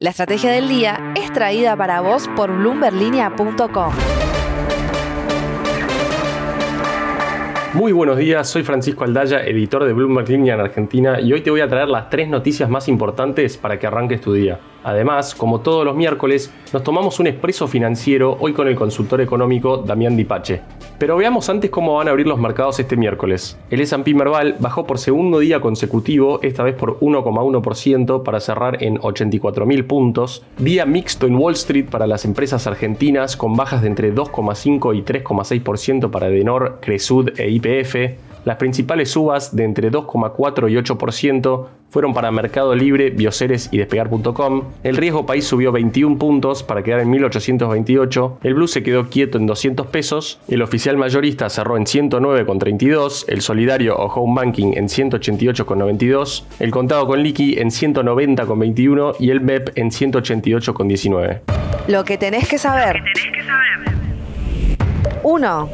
La estrategia del día es traída para vos por bloomberlinia.com. Muy buenos días, soy Francisco Aldaya, editor de Bloomberg Línea en Argentina y hoy te voy a traer las tres noticias más importantes para que arranques tu día. Además, como todos los miércoles, nos tomamos un expreso financiero hoy con el consultor económico Damián Dipache. Pero veamos antes cómo van a abrir los mercados este miércoles. El S&P Merval bajó por segundo día consecutivo, esta vez por 1,1% para cerrar en 84.000 puntos. Día mixto en Wall Street para las empresas argentinas con bajas de entre 2,5 y 3,6% para Denor, Cresud e IPF. Las principales subas de entre 2,4 y 8% fueron para Mercado Libre, Bioceres y Despegar.com. El riesgo país subió 21 puntos para quedar en 1828. El Blue se quedó quieto en 200 pesos. El oficial mayorista cerró en 109,32. El solidario o Home Banking en 188,92. El contado con liqui en 190,21 y el MEP en 188,19. Lo que tenés que saber. 1.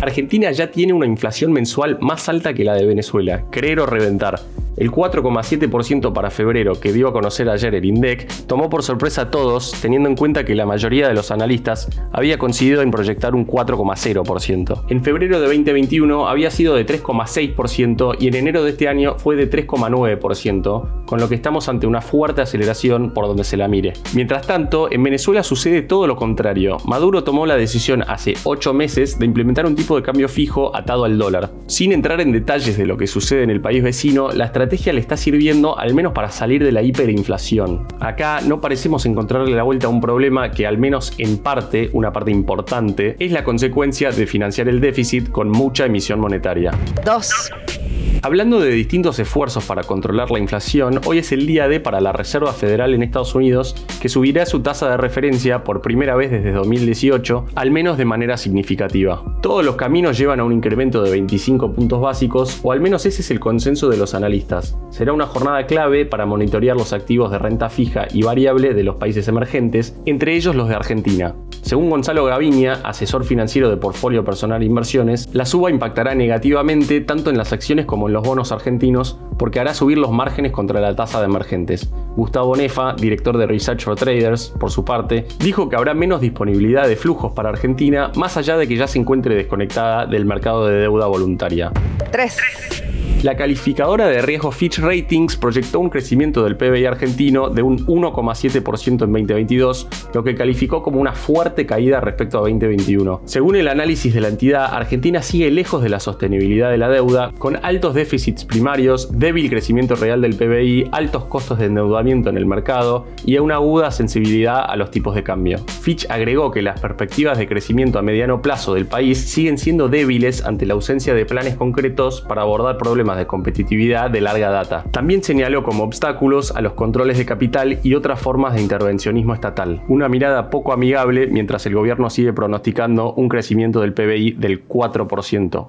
Argentina ya tiene una inflación mensual más alta que la de Venezuela. Creer o reventar. El 4,7% para febrero que dio a conocer ayer el INDEC tomó por sorpresa a todos, teniendo en cuenta que la mayoría de los analistas había coincidido en proyectar un 4,0%. En febrero de 2021 había sido de 3,6% y en enero de este año fue de 3,9%, con lo que estamos ante una fuerte aceleración por donde se la mire. Mientras tanto, en Venezuela sucede todo lo contrario. Maduro tomó la decisión hace 8 meses de implementar un tipo de cambio fijo atado al dólar. Sin entrar en detalles de lo que sucede en el país vecino, la le está sirviendo al menos para salir de la hiperinflación. Acá no parecemos encontrarle la vuelta a un problema que al menos en parte, una parte importante, es la consecuencia de financiar el déficit con mucha emisión monetaria. 2. Hablando de distintos esfuerzos para controlar la inflación, hoy es el día D para la Reserva Federal en Estados Unidos, que subirá su tasa de referencia por primera vez desde 2018, al menos de manera significativa. Todos los caminos llevan a un incremento de 25 puntos básicos, o al menos ese es el consenso de los analistas. Será una jornada clave para monitorear los activos de renta fija y variable de los países emergentes, entre ellos los de Argentina. Según Gonzalo Gaviña, asesor financiero de Portfolio Personal e Inversiones, la suba impactará negativamente tanto en las acciones como en los bonos argentinos porque hará subir los márgenes contra la tasa de emergentes. Gustavo Nefa, director de Research for Traders, por su parte, dijo que habrá menos disponibilidad de flujos para Argentina más allá de que ya se encuentre desconectada del mercado de deuda voluntaria. 3. La calificadora de riesgo Fitch Ratings proyectó un crecimiento del PBI argentino de un 1,7% en 2022, lo que calificó como una fuerte caída respecto a 2021. Según el análisis de la entidad, Argentina sigue lejos de la sostenibilidad de la deuda, con altos déficits primarios, débil crecimiento real del PBI, altos costos de endeudamiento en el mercado y una aguda sensibilidad a los tipos de cambio. Fitch agregó que las perspectivas de crecimiento a mediano plazo del país siguen siendo débiles ante la ausencia de planes concretos para abordar problemas de competitividad de larga data. También señaló como obstáculos a los controles de capital y otras formas de intervencionismo estatal. Una mirada poco amigable mientras el gobierno sigue pronosticando un crecimiento del PBI del 4%.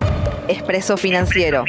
Expreso financiero.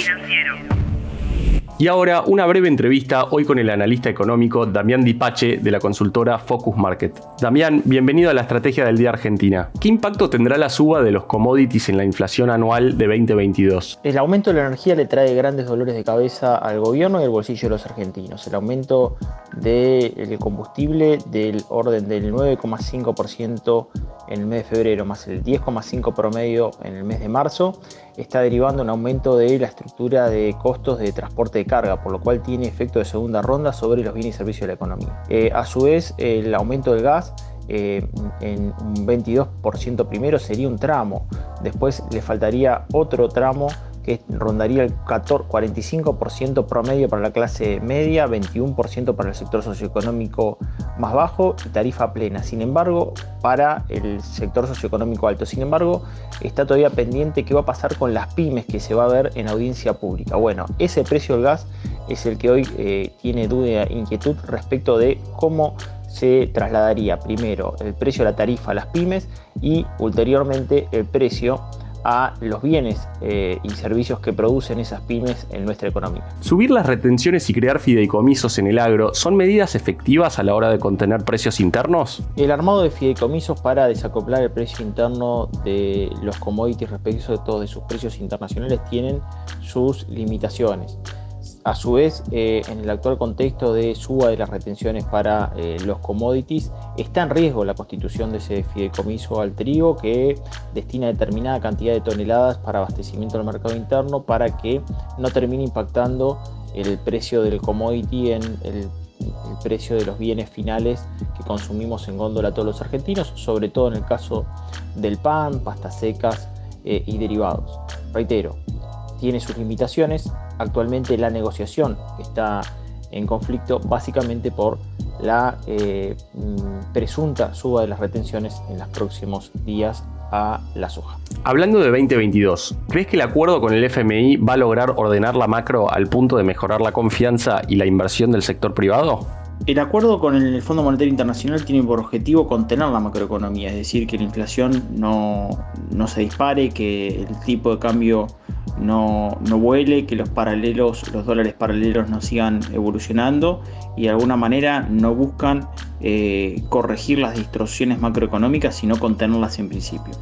Y ahora una breve entrevista hoy con el analista económico Damián Dipache de la consultora Focus Market. Damián, bienvenido a la estrategia del día Argentina. ¿Qué impacto tendrá la suba de los commodities en la inflación anual de 2022? El aumento de la energía le trae grandes dolores de cabeza al gobierno y al bolsillo de los argentinos. El aumento del combustible del orden del 9,5% en el mes de febrero más el 10,5% promedio en el mes de marzo está derivando un aumento de la estructura de costos de transporte de carga, por lo cual tiene efecto de segunda ronda sobre los bienes y servicios de la economía. Eh, a su vez, el aumento del gas eh, en un 22% primero sería un tramo, después le faltaría otro tramo que rondaría el 14, 45% promedio para la clase media, 21% para el sector socioeconómico más bajo y tarifa plena. Sin embargo, para el sector socioeconómico alto. Sin embargo, está todavía pendiente qué va a pasar con las pymes que se va a ver en audiencia pública. Bueno, ese precio del gas es el que hoy eh, tiene duda e inquietud respecto de cómo se trasladaría primero el precio de la tarifa a las pymes y ulteriormente el precio a los bienes eh, y servicios que producen esas pymes en nuestra economía. Subir las retenciones y crear fideicomisos en el agro son medidas efectivas a la hora de contener precios internos? El armado de fideicomisos para desacoplar el precio interno de los commodities respecto de todos de sus precios internacionales tienen sus limitaciones. A su vez, eh, en el actual contexto de suba de las retenciones para eh, los commodities, está en riesgo la constitución de ese fideicomiso al trigo que destina determinada cantidad de toneladas para abastecimiento del mercado interno para que no termine impactando el precio del commodity en el, precio de los bienes finales que consumimos en góndola todos los argentinos, sobre todo en el caso del pan, pastas secas eh, y derivados. Reitero, tiene sus limitaciones. Actualmente la negociación está en conflicto básicamente por la eh, mm, presunta suba de las retenciones en los próximos días a la soja. Hablando de 2022, ¿crees que el acuerdo con el FMI va a lograr ordenar la macro al punto de mejorar la confianza y la inversión del sector privado? El acuerdo con el Fondo Monetario Internacional tiene por objetivo contener la macroeconomía, es decir, que la inflación no, no se dispare, que el tipo de cambio no, no vuele, que los paralelos, los dólares paralelos no sigan evolucionando y de alguna manera no buscan eh, corregir las distorsiones macroeconómicas, sino contenerlas en principio.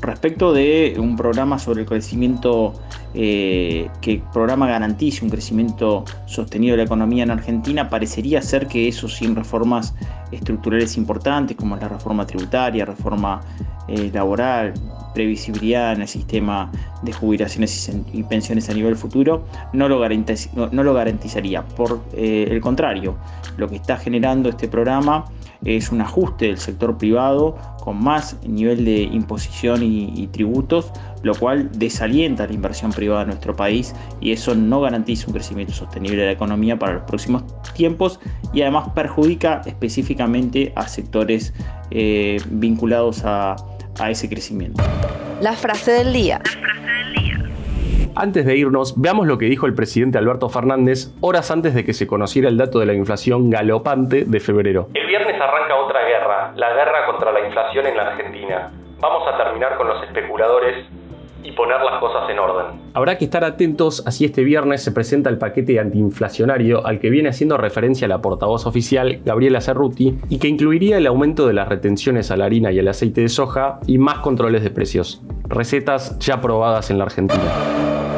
Respecto de un programa sobre el crecimiento, eh, que programa garantice un crecimiento sostenido de la economía en Argentina, parecería ser que eso sin reformas estructurales importantes como la reforma tributaria, reforma eh, laboral, previsibilidad en el sistema de jubilaciones y pensiones a nivel futuro, no lo, garantizaría. Por eh, el contrario, lo que está generando este programa es un ajuste del sector privado con más nivel de imposición y, tributos, lo cual desalienta la inversión privada en nuestro país y eso no garantiza un crecimiento sostenible de la economía para los próximos tiempos y además perjudica específicamente a sectores eh, vinculados a a ese crecimiento. La frase del día. Antes de irnos, veamos lo que dijo el presidente Alberto Fernández horas antes de que se conociera el dato de la inflación galopante de febrero. El viernes arranca otra guerra, la guerra contra la inflación en la Argentina. Vamos a terminar con los especuladores y poner las cosas en orden. Habrá que estar atentos así este viernes se presenta el paquete antiinflacionario al que viene haciendo referencia la portavoz oficial Gabriela Cerruti y que incluiría el aumento de las retenciones a la harina y al aceite de soja y más controles de precios. Recetas ya probadas en la Argentina.